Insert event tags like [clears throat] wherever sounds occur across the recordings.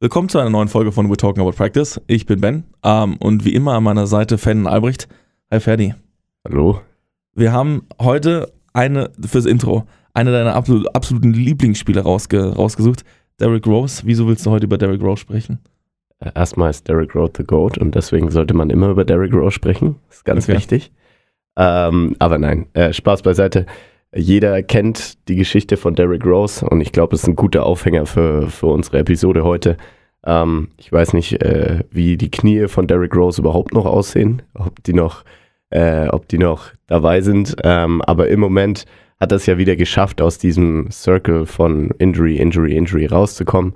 Willkommen zu einer neuen Folge von We're Talking About Practice. Ich bin Ben ähm, und wie immer an meiner Seite Fan Albrecht. Hi Ferdi. Hallo. Wir haben heute eine, fürs Intro, eine deiner absolut, absoluten Lieblingsspieler rausge, rausgesucht. Derrick Rose. Wieso willst du heute über Derrick Rose sprechen? Äh, Erstmal ist Derrick Rose the GOAT und deswegen sollte man immer über Derrick Rose sprechen. Das ist ganz Okay. wichtig. Ähm, aber nein, äh, Spaß beiseite. Jeder kennt die Geschichte von Derrick Rose und ich glaube, das ist ein guter Aufhänger für, für unsere Episode heute. Ähm, ich weiß nicht, äh, wie die Knie von Derrick Rose überhaupt noch aussehen, ob die noch, äh, ob die noch dabei sind. Ähm, aber im Moment hat er es ja wieder geschafft, aus diesem Circle von Injury, Injury, Injury rauszukommen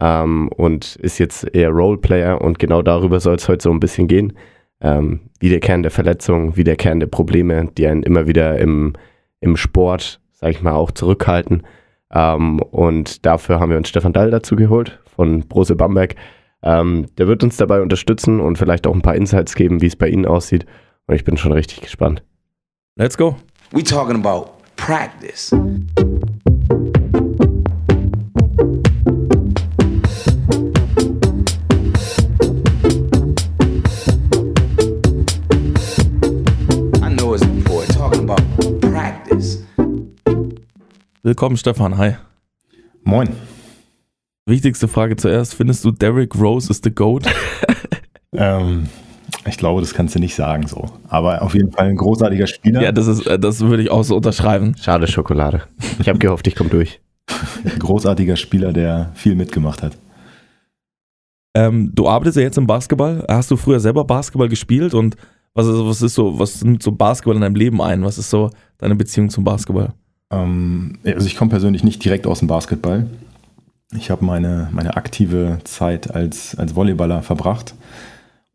ähm, und ist jetzt eher Roleplayer und genau darüber soll es heute so ein bisschen gehen. Ähm, wie der Kern der Verletzung, wie der Kern der Probleme, die einen immer wieder im, im Sport, sag ich mal, auch zurückhalten. Ähm, und dafür haben wir uns Stefan Dall dazu geholt von Brose Bamberg. Ähm, der wird uns dabei unterstützen und vielleicht auch ein paar Insights geben, wie es bei Ihnen aussieht. Und ich bin schon richtig gespannt. Let's go. We talking about practice. Willkommen Stefan. Hi. Moin. Wichtigste Frage zuerst. Findest du Derrick Rose ist the GOAT? [laughs] Ähm, ich glaube, das kannst du nicht sagen so. Aber auf jeden Fall ein großartiger Spieler. ja, das ist, äh, das würde ich auch so unterschreiben. Schade Schokolade. Ich habe gehofft, ich komme durch. [laughs] Ein großartiger Spieler, der viel mitgemacht hat. Ähm, du arbeitest ja jetzt im Basketball. Hast du früher selber Basketball gespielt und was ist, was ist so, was nimmt so Basketball in deinem Leben ein? Was ist so deine Beziehung zum Basketball? Ähm, also ich komme persönlich nicht direkt aus dem Basketball. Ich habe meine, meine aktive Zeit als, als Volleyballer verbracht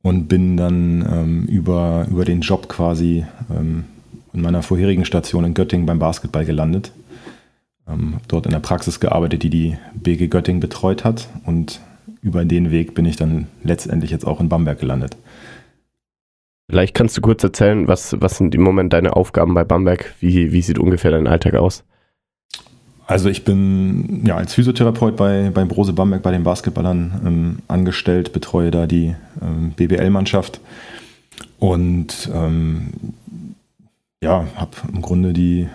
und bin dann ähm, über, über den Job quasi ähm, in meiner vorherigen Station in Göttingen beim Basketball gelandet. Ähm, dort in der Praxis gearbeitet, die die BG Göttingen betreut hat und über den Weg bin ich dann letztendlich jetzt auch in Bamberg gelandet. Vielleicht kannst du kurz erzählen, was, was sind im Moment deine Aufgaben bei Bamberg? Wie, wie sieht ungefähr dein Alltag aus? Also ich bin ja als Physiotherapeut bei, bei Brose Bamberg bei den Basketballern ähm, angestellt, betreue da die ähm, BBL-Mannschaft und ähm, ja, habe im Grunde die äh,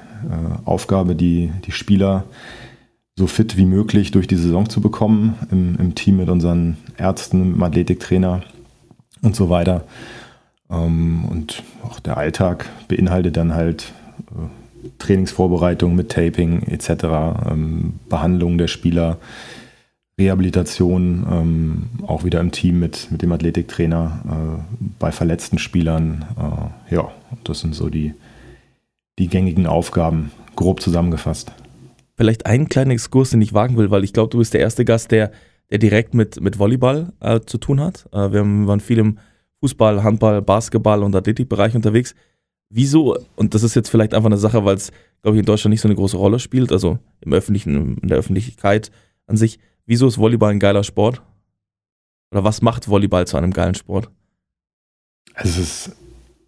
Aufgabe, die, die Spieler so fit wie möglich durch die Saison zu bekommen, im, im Team mit unseren Ärzten, mit dem Athletiktrainer und so weiter. Ähm, und auch der Alltag beinhaltet dann halt äh, Trainingsvorbereitung mit Taping etc., ähm, Behandlung der Spieler, Rehabilitation, ähm, auch wieder im Team mit, mit dem Athletiktrainer, äh, bei verletzten Spielern. Äh, ja, das sind so die, die gängigen Aufgaben, grob zusammengefasst. Vielleicht einen kleinen Exkurs, den ich wagen will, weil ich glaube, du bist der erste Gast, der, der direkt mit, mit Volleyball äh, zu tun hat. Äh, wir haben, waren viel im Fußball, Handball, Basketball und Athletikbereich unterwegs. Wieso, und das ist jetzt vielleicht einfach eine Sache, weil es, glaube ich, in Deutschland nicht so eine große Rolle spielt, also im öffentlichen, in der Öffentlichkeit an sich, wieso ist Volleyball ein geiler Sport? Oder was macht Volleyball zu einem geilen Sport? Es ist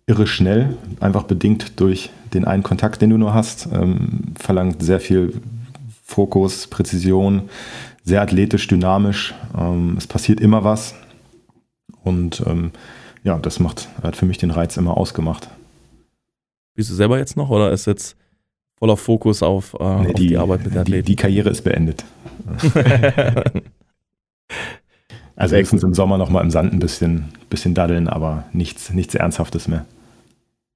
irre schnell, einfach bedingt durch den einen Kontakt, den du nur hast. Ähm, verlangt sehr viel Fokus, Präzision, sehr athletisch, dynamisch. Ähm, es passiert immer was. Und ähm, ja, das macht, hat für mich den Reiz immer ausgemacht. Bist du selber jetzt noch oder ist jetzt voller Fokus auf, äh, Nee, auf die, Arbeit mit der die, Athleten? die Karriere ist beendet. [laughs] Also höchstens im Sommer noch mal im Sand ein bisschen, bisschen daddeln, aber nichts, nichts Ernsthaftes mehr.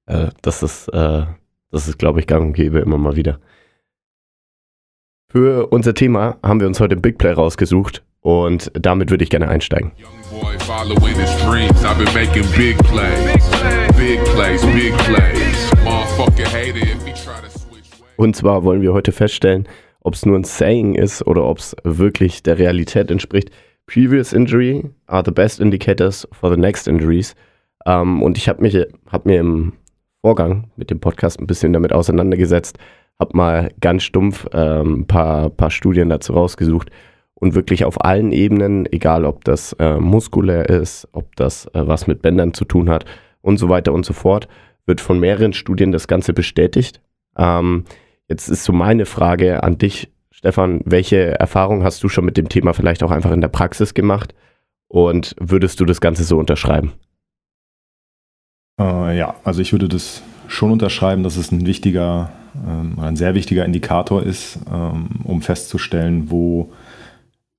Äh, das ist, äh, das ist, glaube ich, gang und gäbe immer mal wieder. Für unser Thema haben wir uns heute Big Play rausgesucht und damit würde ich gerne einsteigen. Und zwar wollen wir heute feststellen, ob es nur ein Saying ist oder ob es wirklich der Realität entspricht. Previous injury are the best indicators for the next injuries. Ähm, und ich habe mich, hab mir im Vorgang mit dem Podcast ein bisschen damit auseinandergesetzt, habe mal ganz stumpf ein ähm, paar, paar Studien dazu rausgesucht und wirklich auf allen Ebenen, egal ob das äh, muskulär ist, ob das äh, was mit Bändern zu tun hat und so weiter und so fort, wird von mehreren Studien das Ganze bestätigt. Ähm, jetzt ist so meine Frage an dich, Stefan, welche Erfahrung hast du schon mit dem Thema vielleicht auch einfach in der Praxis gemacht? Und würdest du das Ganze so unterschreiben? Äh, ja, also ich würde das schon unterschreiben, dass es ein wichtiger, ähm, ein sehr wichtiger Indikator ist, ähm, um festzustellen, wo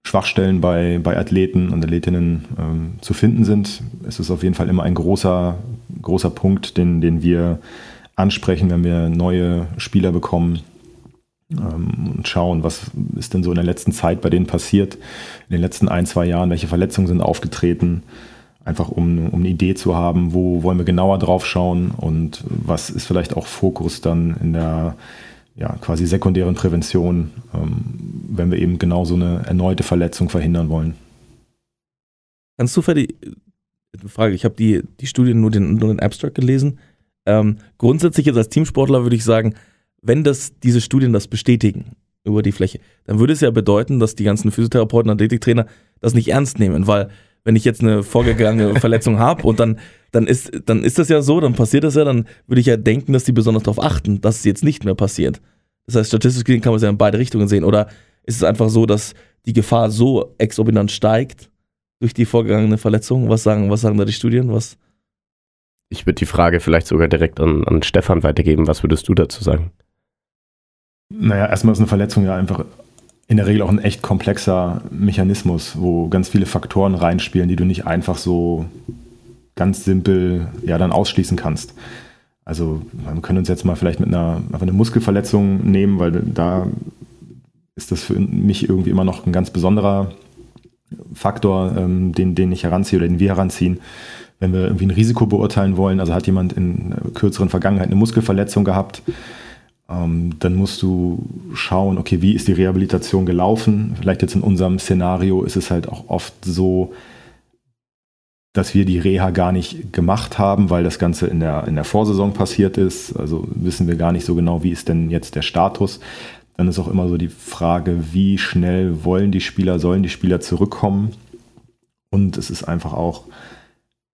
Schwachstellen bei, bei Athleten und Athletinnen ähm, zu finden sind. Es ist auf jeden Fall immer ein großer, großer Punkt, den, den wir ansprechen, wenn wir neue Spieler bekommen ähm, und schauen, was ist denn so in der letzten Zeit bei denen passiert, in den letzten ein, zwei Jahren, welche Verletzungen sind aufgetreten, einfach um, um eine Idee zu haben, wo wollen wir genauer drauf schauen und was ist vielleicht auch Fokus dann in der ja, quasi sekundären Prävention, ähm, wenn wir eben genau so eine erneute Verletzung verhindern wollen. Du für die Frage, ich habe die, die Studie nur den, nur den Abstract gelesen. Ähm, grundsätzlich jetzt als Teamsportler würde ich sagen, wenn das, diese Studien das bestätigen über die Fläche, dann würde es ja bedeuten, dass die ganzen Physiotherapeuten, Athletiktrainer das nicht ernst nehmen, weil wenn ich jetzt eine vorgegangene [laughs] Verletzung habe und dann, dann, ist, dann ist das ja so, dann passiert das ja, dann würde ich ja denken, dass die besonders darauf achten, dass es jetzt nicht mehr passiert. Das heißt, statistisch gesehen kann man es ja in beide Richtungen sehen. Oder ist es einfach so, dass die Gefahr so exorbitant steigt durch die vorgegangene Verletzung? Was sagen, was sagen da die Studien? Was? Ich würde die Frage vielleicht sogar direkt an, an Stefan weitergeben. Was würdest du dazu sagen? Naja, erstmal ist eine Verletzung ja einfach in der Regel auch ein echt komplexer Mechanismus, wo ganz viele Faktoren reinspielen, die du nicht einfach so ganz simpel ja dann ausschließen kannst. Also wir können uns jetzt mal vielleicht mit einer, eine Muskelverletzung nehmen, weil da ist das für mich irgendwie immer noch ein ganz besonderer Faktor, ähm, den, den ich heranziehe oder den wir heranziehen. Wenn wir irgendwie ein Risiko beurteilen wollen, also hat jemand in kürzeren Vergangenheit eine Muskelverletzung gehabt, ähm, dann musst du schauen, okay, wie ist die Rehabilitation gelaufen? Vielleicht jetzt in unserem Szenario ist es halt auch oft so, dass wir die Reha gar nicht gemacht haben, weil das Ganze in der, in der Vorsaison passiert ist. Also wissen wir gar nicht so genau, wie ist denn jetzt der Status. Dann ist auch immer so die Frage, wie schnell wollen die Spieler, sollen die Spieler zurückkommen? Und es ist einfach auch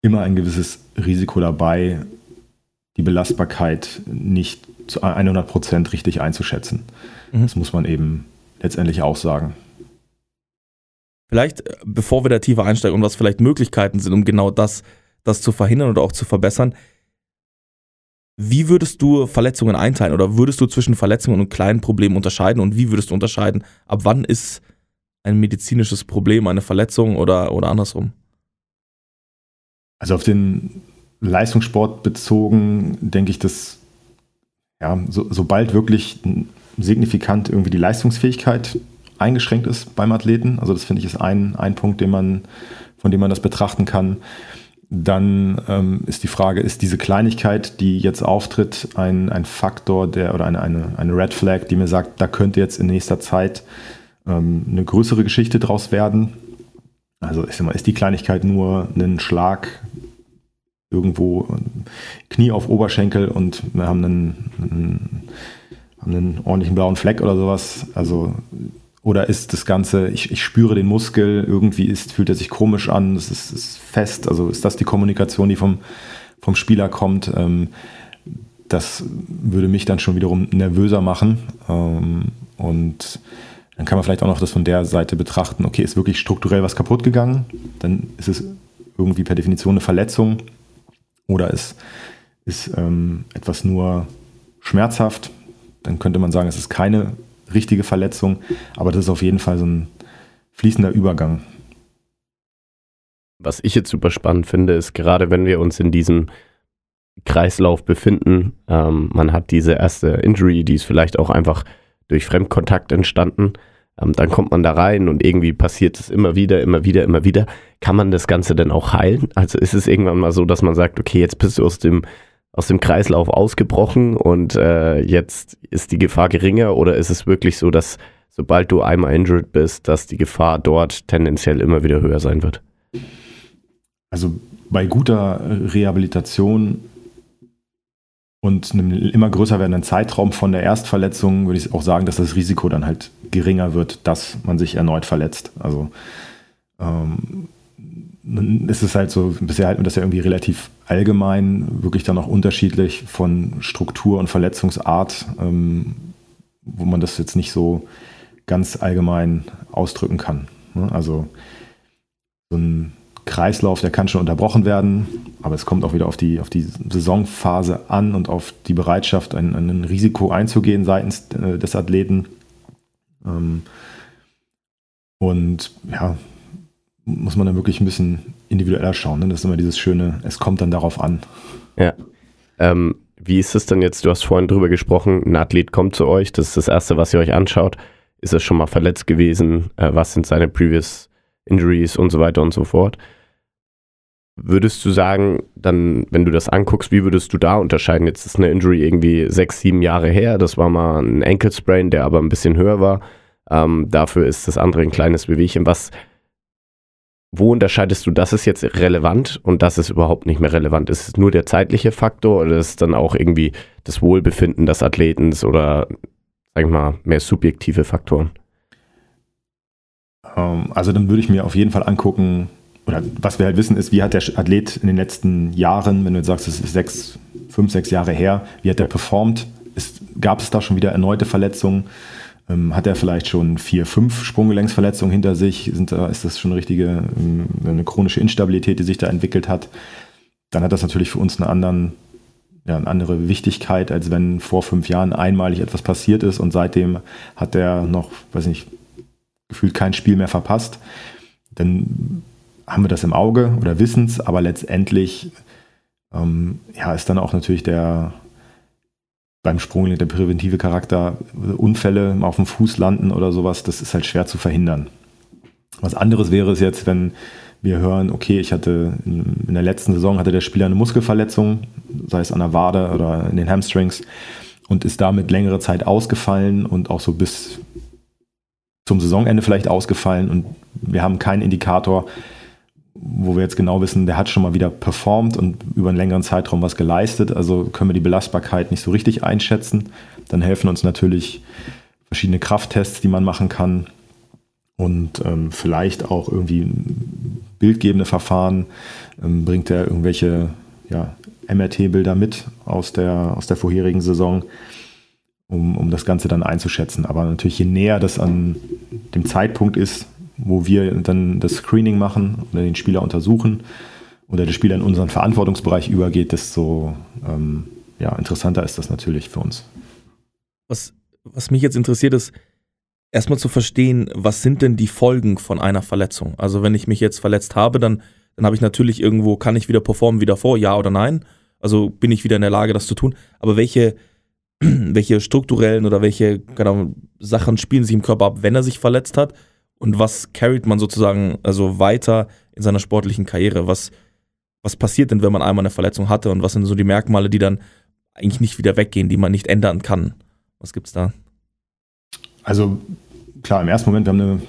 immer ein gewisses Risiko dabei, die Belastbarkeit nicht zu 100 Prozent richtig einzuschätzen. Mhm. Das muss man eben letztendlich auch sagen. Vielleicht, äh, bevor wir da tiefer einsteigen und was vielleicht Möglichkeiten sind, um genau das, das zu verhindern oder auch zu verbessern, wie würdest du Verletzungen einteilen oder würdest du zwischen Verletzungen und kleinen Problemen unterscheiden und wie würdest du unterscheiden, ab wann ist ein medizinisches Problem eine Verletzung oder, oder andersrum? Also auf den Leistungssport bezogen denke ich, dass ja, so, sobald wirklich signifikant irgendwie die Leistungsfähigkeit eingeschränkt ist beim Athleten, also das finde ich ist ein, ein Punkt, den man, von dem man das betrachten kann, dann ähm, ist die Frage, ist diese Kleinigkeit, die jetzt auftritt, ein, ein Faktor der oder eine, eine, eine Red Flag, die mir sagt, da könnte jetzt in nächster Zeit ähm, eine größere Geschichte draus werden. Also ich sag mal, ist die Kleinigkeit nur ein Schlag, irgendwo Knie auf Oberschenkel und wir haben einen, einen, haben einen ordentlichen blauen Fleck oder sowas. Also oder ist das Ganze, ich, ich spüre den Muskel, irgendwie ist, fühlt er sich komisch an, es ist, ist, fest, also ist das die Kommunikation, die vom, vom Spieler kommt? Ähm, das würde mich dann schon wiederum nervöser machen. Ähm, und dann kann man vielleicht auch noch das von der Seite betrachten, okay, ist wirklich strukturell was kaputt gegangen, dann ist es irgendwie per Definition eine Verletzung oder ist, ist ähm, etwas nur schmerzhaft, dann könnte man sagen, es ist keine richtige Verletzung, aber das ist auf jeden Fall so ein fließender Übergang. Was ich jetzt super spannend finde, ist gerade wenn wir uns in diesem Kreislauf befinden, ähm, man hat diese erste Injury, die ist vielleicht auch einfach durch Fremdkontakt entstanden, ähm, dann kommt man da rein und irgendwie passiert es immer wieder, immer wieder, immer wieder. Kann man das Ganze denn auch heilen? Also ist es irgendwann mal so, dass man sagt, okay, jetzt bist du aus dem, aus dem Kreislauf ausgebrochen und äh, jetzt ist die Gefahr geringer oder ist es wirklich so, dass sobald du einmal injured bist, dass die Gefahr dort tendenziell immer wieder höher sein wird? Also bei guter Rehabilitation und einem immer größer werdenden Zeitraum von der Erstverletzung würde ich auch sagen, dass das Risiko dann halt geringer wird, dass man sich erneut verletzt. Also ähm, ist es halt so, bisher halten wir das ja irgendwie relativ allgemein, wirklich dann auch unterschiedlich von Struktur und Verletzungsart, ähm, wo man das jetzt nicht so ganz allgemein ausdrücken kann. Ne? Also so ein Kreislauf, der kann schon unterbrochen werden, aber es kommt auch wieder auf die, auf die Saisonphase an und auf die Bereitschaft, ein, ein Risiko einzugehen seitens äh, des Athleten. Ähm, und ja, muss man dann wirklich ein bisschen individueller schauen. Ne? Das ist immer dieses schöne, es kommt dann darauf an. Ja. Ähm, wie ist es denn jetzt? Du hast vorhin drüber gesprochen, ein Athlet kommt zu euch, das ist das Erste, was ihr euch anschaut. Ist er schon mal verletzt gewesen? Äh, was sind seine Previous Injuries und so weiter und so fort? Würdest du sagen, dann, wenn du das anguckst, wie würdest du da unterscheiden? Jetzt ist eine Injury irgendwie sechs, sieben Jahre her. Das war mal ein Ankle Sprain, der aber ein bisschen höher war. Ähm, dafür ist das andere ein kleines Bewegchen. Was, wo unterscheidest du, das ist jetzt relevant und das ist überhaupt nicht mehr relevant? Ist es nur der zeitliche Faktor oder ist es dann auch irgendwie das Wohlbefinden des Athletens oder, sag ich mal, mehr subjektive Faktoren? Ähm, also dann würde ich mir auf jeden Fall angucken, oder was wir halt wissen ist, wie hat der Athlet in den letzten Jahren, wenn du jetzt sagst, es ist sechs, fünf, sechs Jahre her, wie hat der performt? Ist, gab es da schon wieder erneute Verletzungen? Ähm, hat er vielleicht schon vier, fünf Sprunggelenksverletzungen hinter sich? Sind da, ist das schon eine richtige, ähm, eine chronische Instabilität, die sich da entwickelt hat? Dann hat das natürlich für uns einen anderen, ja, eine andere Wichtigkeit, als wenn vor fünf Jahren einmalig etwas passiert ist und seitdem hat er noch, weiß nicht, gefühlt kein Spiel mehr verpasst. Dann haben wir das im Auge oder wissen es, aber letztendlich ähm, ja, ist dann auch natürlich der, beim Sprung der präventive Charakter, Unfälle auf dem Fuß landen oder sowas, das ist halt schwer zu verhindern. Was anderes wäre es jetzt, wenn wir hören, okay, ich hatte in der letzten Saison hatte der Spieler eine Muskelverletzung, sei es an der Wade oder in den Hamstrings und ist damit längere Zeit ausgefallen und auch so bis zum Saisonende vielleicht ausgefallen und wir haben keinen Indikator, wo wir jetzt genau wissen, der hat schon mal wieder performt und über einen längeren Zeitraum was geleistet. Also können wir die Belastbarkeit nicht so richtig einschätzen. Dann helfen uns natürlich verschiedene Krafttests, die man machen kann. Und ähm, vielleicht auch irgendwie bildgebende Verfahren. Ähm, bringt er irgendwelche ja, MRT-Bilder mit aus der, aus der vorherigen Saison, um, um das Ganze dann einzuschätzen. Aber natürlich, je näher das an dem Zeitpunkt ist, wo wir dann das Screening machen oder den Spieler untersuchen oder der Spieler in unseren Verantwortungsbereich übergeht, desto ähm, ja, interessanter ist das natürlich für uns. Was, was mich jetzt interessiert ist, erstmal zu verstehen, was sind denn die Folgen von einer Verletzung? Also wenn ich mich jetzt verletzt habe, dann, dann habe ich natürlich irgendwo, kann ich wieder performen wie davor, ja oder nein? Also bin ich wieder in der Lage, das zu tun. Aber welche, [clears throat] welche strukturellen oder welche genau, Sachen spielen sich im Körper ab, wenn er sich verletzt hat? Und was carryt man sozusagen also weiter in seiner sportlichen Karriere? Was, was passiert denn, wenn man einmal eine Verletzung hatte und was sind so die Merkmale, die dann eigentlich nicht wieder weggehen, die man nicht ändern kann? Was gibt's da? Also klar, im ersten Moment, wir haben eine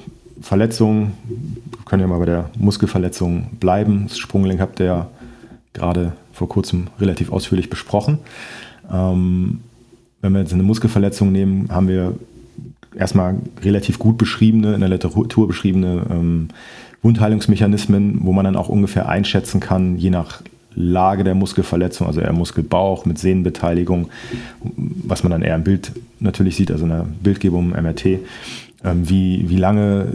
Verletzung, wir können ja mal bei der Muskelverletzung bleiben. Das Sprunggelenk habt ihr ja gerade vor kurzem relativ ausführlich besprochen. Ähm, wenn wir jetzt eine Muskelverletzung nehmen, haben wir erstmal relativ gut beschriebene, in der Literatur beschriebene ähm, Wundheilungsmechanismen, wo man dann auch ungefähr einschätzen kann, je nach Lage der Muskelverletzung, also eher Muskelbauch mit Sehnenbeteiligung, was man dann eher im Bild natürlich sieht, also in der Bildgebung MRT, ähm, wie, wie lange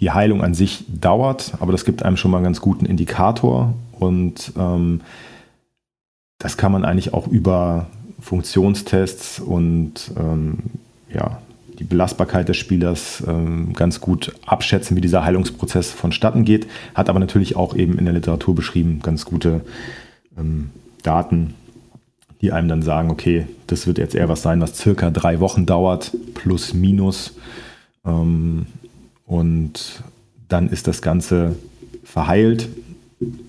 die Heilung an sich dauert, aber das gibt einem schon mal einen ganz guten Indikator. Und ähm, das kann man eigentlich auch über Funktionstests und ähm, ja, die Belastbarkeit des Spielers ähm, ganz gut abschätzen, wie dieser Heilungsprozess vonstatten geht, hat aber natürlich auch eben in der Literatur beschrieben ganz gute ähm, Daten, die einem dann sagen, okay, das wird jetzt eher was sein, was circa drei Wochen dauert, plus minus. Ähm, und dann ist das Ganze verheilt.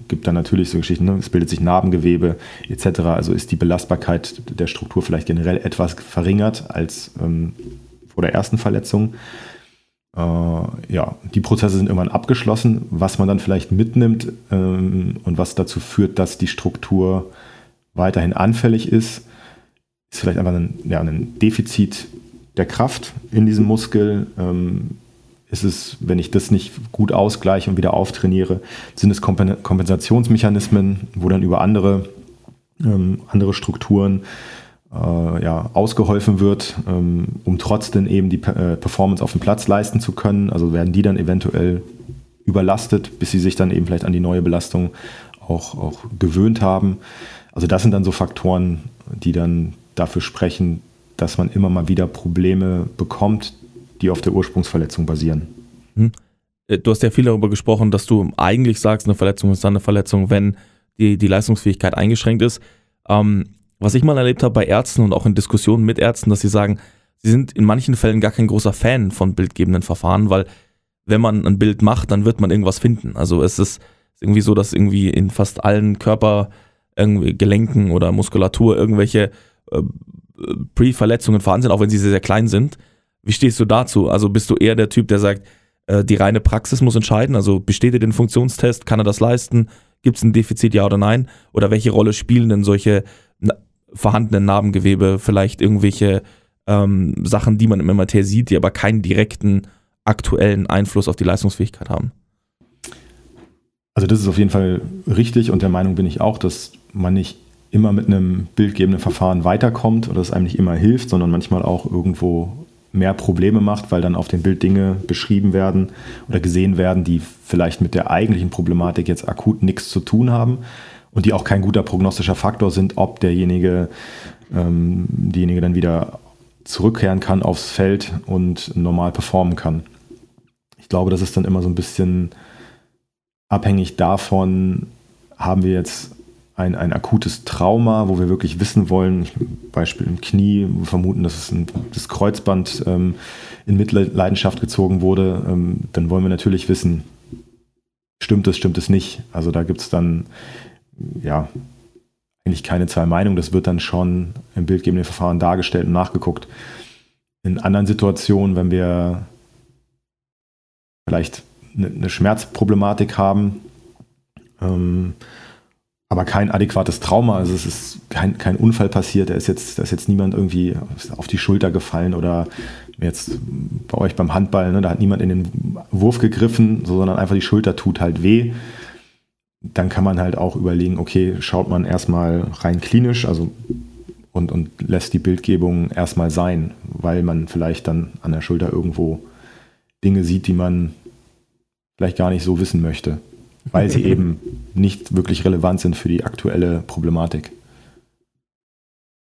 Gibt dann natürlich so Geschichten, ne? es bildet sich Narbengewebe etc. Also ist die Belastbarkeit der Struktur vielleicht generell etwas verringert als ähm, vor der ersten Verletzung. Äh, ja, die Prozesse sind irgendwann abgeschlossen. Was man dann vielleicht mitnimmt ähm, und was dazu führt, dass die Struktur weiterhin anfällig ist, ist vielleicht einfach ein, ja, ein Defizit der Kraft in diesem Muskel. Ähm, ist es, wenn ich das nicht gut ausgleiche und wieder auftrainiere, sind es Kompensationsmechanismen, wo dann über andere, ähm, andere Strukturen äh, ja, ausgeholfen wird, ähm, um trotzdem eben die äh, Performance auf dem Platz leisten zu können. Also werden die dann eventuell überlastet, bis sie sich dann eben vielleicht an die neue Belastung auch, auch gewöhnt haben. Also das sind dann so Faktoren, die dann dafür sprechen, dass man immer mal wieder Probleme bekommt, die auf der Ursprungsverletzung basieren. Hm. Du hast ja viel darüber gesprochen, dass du eigentlich sagst, eine Verletzung ist dann eine Verletzung, wenn die, die Leistungsfähigkeit eingeschränkt ist. Ähm, was ich mal erlebt habe bei Ärzten und auch in Diskussionen mit Ärzten, dass sie sagen, sie sind in manchen Fällen gar kein großer Fan von bildgebenden Verfahren, weil wenn man ein Bild macht, dann wird man irgendwas finden. Also es ist irgendwie so, dass irgendwie in fast allen Körper Gelenken oder Muskulatur irgendwelche äh, Pre-Verletzungen vorhanden sind, auch wenn sie sehr, sehr klein sind. Wie stehst du dazu? Also bist du eher der Typ, der sagt, äh, die reine Praxis muss entscheiden, also besteht er den Funktionstest, kann er das leisten, gibt es ein Defizit, ja oder nein? Oder welche Rolle spielen denn solche vorhandenen Narbengewebe, vielleicht irgendwelche ähm, Sachen, die man im MRT sieht, die aber keinen direkten aktuellen Einfluss auf die Leistungsfähigkeit haben? Also das ist auf jeden Fall richtig und der Meinung bin ich auch, dass man nicht immer mit einem bildgebenden Verfahren weiterkommt oder es einem nicht immer hilft, sondern manchmal auch irgendwo mehr Probleme macht, weil dann auf dem Bild Dinge beschrieben werden oder gesehen werden, die vielleicht mit der eigentlichen Problematik jetzt akut nichts zu tun haben und die auch kein guter prognostischer Faktor sind, ob derjenige, ähm, diejenige dann wieder zurückkehren kann aufs Feld und normal performen kann. Ich glaube, das ist dann immer so ein bisschen abhängig davon, haben wir jetzt ein, ein akutes Trauma, wo wir wirklich wissen wollen, Beispiel im Knie, wir vermuten, dass es ein, das Kreuzband ähm, in Mitleidenschaft gezogen wurde, ähm, dann wollen wir natürlich wissen, stimmt es, stimmt es nicht. Also da gibt es dann ja eigentlich keine zwei Meinungen, das wird dann schon im bildgebenden Verfahren dargestellt und nachgeguckt. In anderen Situationen, wenn wir vielleicht eine, Schmerzproblematik haben, ähm, aber kein adäquates Trauma. Also es ist kein, kein Unfall passiert, da ist jetzt, da ist jetzt niemand irgendwie auf die Schulter gefallen oder jetzt bei euch beim Handball, ne, da hat niemand in den Wurf gegriffen, sondern einfach die Schulter tut halt weh. Dann kann man halt auch überlegen, okay, schaut man erstmal rein klinisch, also und, und lässt die Bildgebung erstmal sein, weil man vielleicht dann an der Schulter irgendwo Dinge sieht, die man vielleicht gar nicht so wissen möchte weil sie [laughs] eben nicht wirklich relevant sind für die aktuelle Problematik.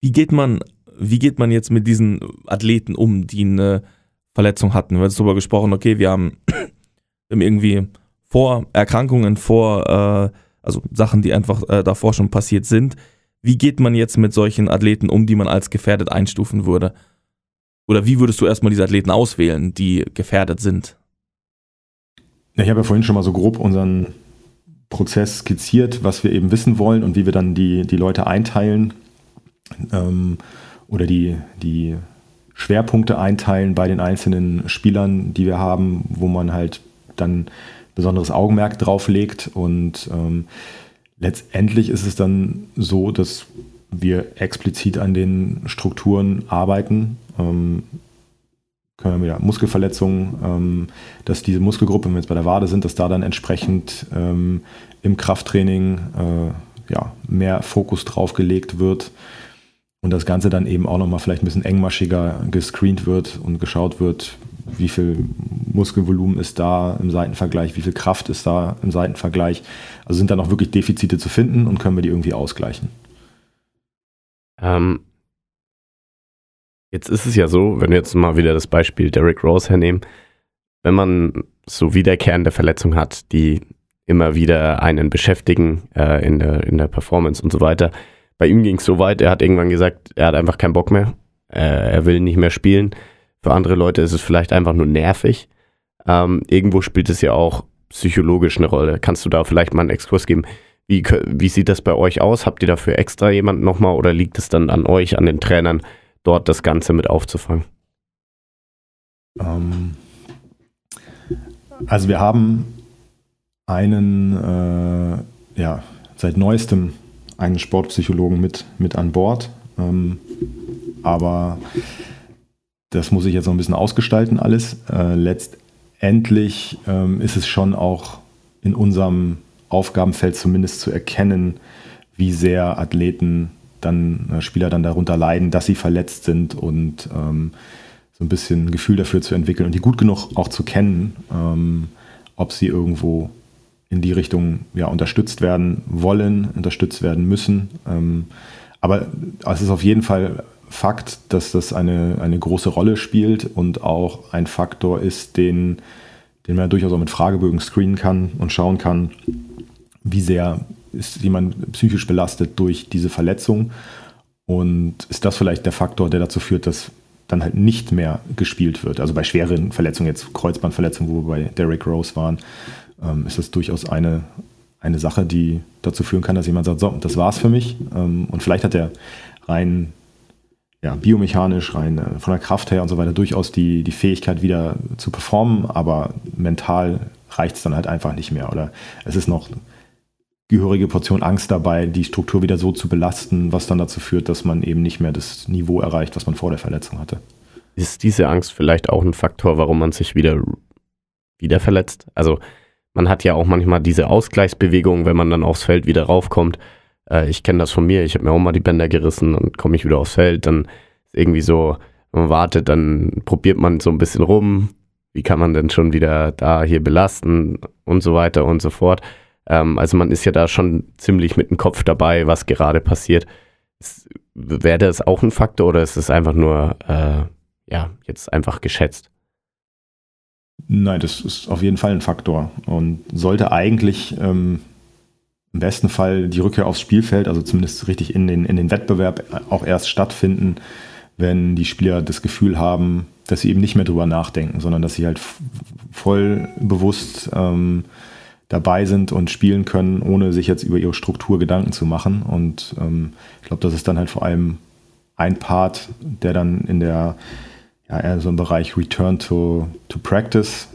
Wie geht man, wie geht man jetzt mit diesen Athleten um, die eine Verletzung hatten? Wir haben darüber gesprochen, okay, wir haben, [clears throat] wir haben irgendwie Vorerkrankungen, vor, äh, also Sachen, die einfach äh, davor schon passiert sind. Wie geht man jetzt mit solchen Athleten um, die man als gefährdet einstufen würde? Oder wie würdest du erstmal diese Athleten auswählen, die gefährdet sind? Ich habe ja vorhin schon mal so grob unseren Prozess skizziert, was wir eben wissen wollen und wie wir dann die, die Leute einteilen ähm, oder die, die Schwerpunkte einteilen bei den einzelnen Spielern, die wir haben, wo man halt dann besonderes Augenmerk drauf legt. Und ähm, letztendlich ist es dann so, dass wir explizit an den Strukturen arbeiten. Ähm, können wir ja, Muskelverletzungen, ähm, dass diese Muskelgruppe, wenn wir jetzt bei der Wade sind, dass da dann entsprechend ähm, im Krafttraining äh, ja, mehr Fokus drauf gelegt wird und das Ganze dann eben auch nochmal vielleicht ein bisschen engmaschiger gescreent wird und geschaut wird, wie viel Muskelvolumen ist da im Seitenvergleich, wie viel Kraft ist da im Seitenvergleich. Also sind da noch wirklich Defizite zu finden und können wir die irgendwie ausgleichen? Ähm, Jetzt ist es ja so, wenn wir jetzt mal wieder das Beispiel Derrick Rose hernehmen, wenn man so wiederkehrende Verletzungen hat, die immer wieder einen beschäftigen äh, in, der, in der Performance und so weiter. Bei ihm ging es so weit, er hat irgendwann gesagt, er hat einfach keinen Bock mehr, äh, er will nicht mehr spielen. Für andere Leute ist es vielleicht einfach nur nervig. Ähm, irgendwo spielt es ja auch psychologisch eine Rolle. Kannst du da vielleicht mal einen Exkurs geben? Wie, wie sieht das bei euch aus? Habt ihr dafür extra jemanden nochmal oder liegt es dann an euch, an den Trainern, dort das Ganze mit aufzufangen? Ähm, also wir haben einen, äh, ja, seit neuestem einen Sportpsychologen mit, mit an Bord. Ähm, aber das muss ich jetzt noch ein bisschen ausgestalten alles. Äh, letztendlich ähm, ist es schon auch in unserem Aufgabenfeld zumindest zu erkennen, wie sehr Athleten dann äh, Spieler dann darunter leiden, dass sie verletzt sind und ähm, so ein bisschen ein Gefühl dafür zu entwickeln und die gut genug auch zu kennen, ähm, ob sie irgendwo in die Richtung ja, unterstützt werden wollen, unterstützt werden müssen. Ähm, aber es ist auf jeden Fall Fakt, dass das eine, eine große Rolle spielt und auch ein Faktor ist, den, den man durchaus auch mit Fragebögen screenen kann und schauen kann, wie sehr ist jemand psychisch belastet durch diese Verletzung und ist das vielleicht der Faktor, der dazu führt, dass dann halt nicht mehr gespielt wird. Also bei schweren Verletzungen, jetzt Kreuzbandverletzungen, wo wir bei Derrick Rose waren, ähm, ist das durchaus eine, eine Sache, die dazu führen kann, dass jemand sagt, so, das war's für mich. Ähm, und vielleicht hat er rein ja, biomechanisch, rein äh, von der Kraft her und so weiter durchaus die, die Fähigkeit wieder zu performen, aber mental reicht es dann halt einfach nicht mehr. Oder es ist noch gehörige Portion Angst dabei, die Struktur wieder so zu belasten, was dann dazu führt, dass man eben nicht mehr das Niveau erreicht, was man vor der Verletzung hatte. Ist diese Angst vielleicht auch ein Faktor, warum man sich wieder, wieder verletzt? Also man hat ja auch manchmal diese Ausgleichsbewegung, wenn man dann aufs Feld wieder raufkommt. Äh, ich kenne das von mir, ich habe mir auch mal die Bänder gerissen und komme ich wieder aufs Feld, dann ist irgendwie so, man wartet, dann probiert man so ein bisschen rum, wie kann man denn schon wieder da hier belasten und so weiter und so fort. Ähm, also man ist ja da schon ziemlich mit dem Kopf dabei, was gerade passiert. Wäre das auch ein Faktor oder ist es einfach nur, äh, ja, jetzt einfach geschätzt? Nein, das ist auf jeden Fall ein Faktor und sollte eigentlich ähm, im besten Fall die Rückkehr aufs Spielfeld, also zumindest richtig in den, in den Wettbewerb auch erst stattfinden, wenn die Spieler das Gefühl haben, dass sie eben nicht mehr drüber nachdenken, sondern dass sie halt voll bewusst ähm, dabei sind und spielen können, ohne sich jetzt über ihre Struktur Gedanken zu machen. Und ähm, ich glaube, das ist dann halt vor allem ein Part, der dann in der, ja, eher so im Bereich Return to, to Practice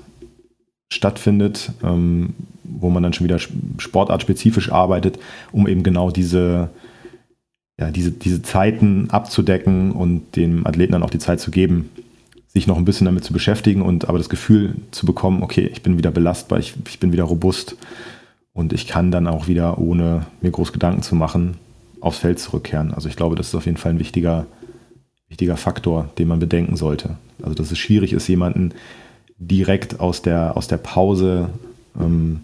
stattfindet, ähm, wo man dann schon wieder sportartspezifisch arbeitet, um eben genau diese, ja, diese, diese Zeiten abzudecken und dem Athleten dann auch die Zeit zu geben, sich noch ein bisschen damit zu beschäftigen und aber das Gefühl zu bekommen, okay, ich bin wieder belastbar, ich, ich bin wieder robust und ich kann dann auch wieder, ohne mir groß Gedanken zu machen, aufs Feld zurückkehren. Also ich glaube, das ist auf jeden Fall ein wichtiger, wichtiger Faktor, den man bedenken sollte. Also dass es schwierig ist, jemanden direkt aus der, aus der Pause ähm,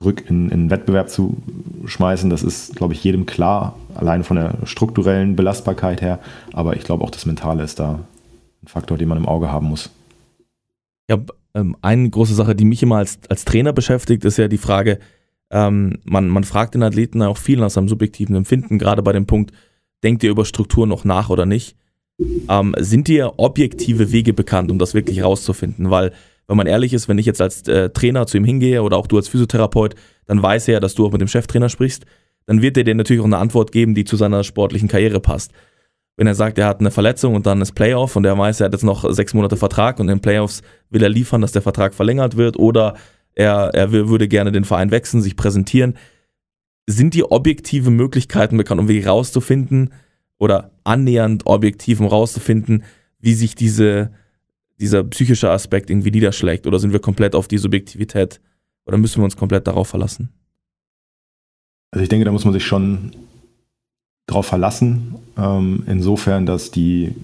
zurück in, in Wettbewerb zu schmeißen. Das ist, glaube ich, jedem klar, allein von der strukturellen Belastbarkeit her. Aber ich glaube auch das Mentale ist da ein Faktor, den man im Auge haben muss. Ja, ähm, eine große Sache, die mich immer als, als Trainer beschäftigt, ist ja die Frage, ähm, man, man fragt den Athleten auch viel nach seinem subjektiven Empfinden, gerade bei dem Punkt, denkt ihr über Struktur noch nach oder nicht? Ähm, sind dir objektive Wege bekannt, um das wirklich rauszufinden? Weil, wenn man ehrlich ist, wenn ich jetzt als äh, Trainer zu ihm hingehe oder auch du als Physiotherapeut, dann weiß er, dass du auch mit dem Cheftrainer sprichst, dann wird er dir natürlich auch eine Antwort geben, die zu seiner sportlichen Karriere passt wenn er sagt, er hat eine Verletzung und dann ist Playoff und er weiß, er hat jetzt noch sechs Monate Vertrag und in den Playoffs will er liefern, dass der Vertrag verlängert wird oder er, er würde gerne den Verein wechseln, sich präsentieren. Sind die objektive Möglichkeiten bekannt, um wirklich rauszufinden oder annähernd objektiv, um rauszufinden, wie sich diese, dieser psychische Aspekt irgendwie niederschlägt? Oder sind wir komplett auf die Subjektivität oder müssen wir uns komplett darauf verlassen? Also ich denke, da muss man sich schon darauf verlassen. Ähm, insofern, dass die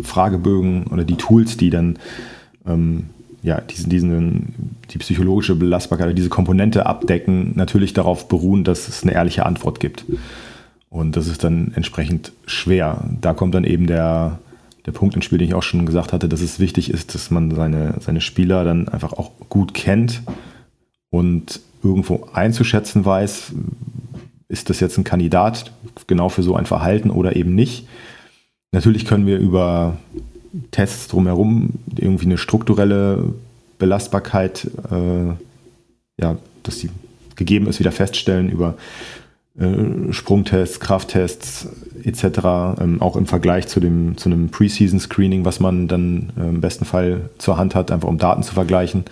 Fragebögen oder die Tools, die dann ähm, ja, diesen, diesen, die psychologische Belastbarkeit, diese Komponente abdecken, natürlich darauf beruhen, dass es eine ehrliche Antwort gibt. Und das ist dann entsprechend schwer. Da kommt dann eben der, der Punkt ins Spiel, den ich auch schon gesagt hatte, dass es wichtig ist, dass man seine, seine Spieler dann einfach auch gut kennt und irgendwo einzuschätzen weiß, ist das jetzt ein Kandidat genau für so ein Verhalten oder eben nicht. Natürlich können wir über Tests drumherum irgendwie eine strukturelle Belastbarkeit, äh, ja, dass die gegeben ist, wieder feststellen über äh, Sprungtests, Krafttests etc., ähm, auch im Vergleich zu, dem, zu einem Preseason-Screening, was man dann äh, im besten Fall zur Hand hat, einfach um Daten zu vergleichen,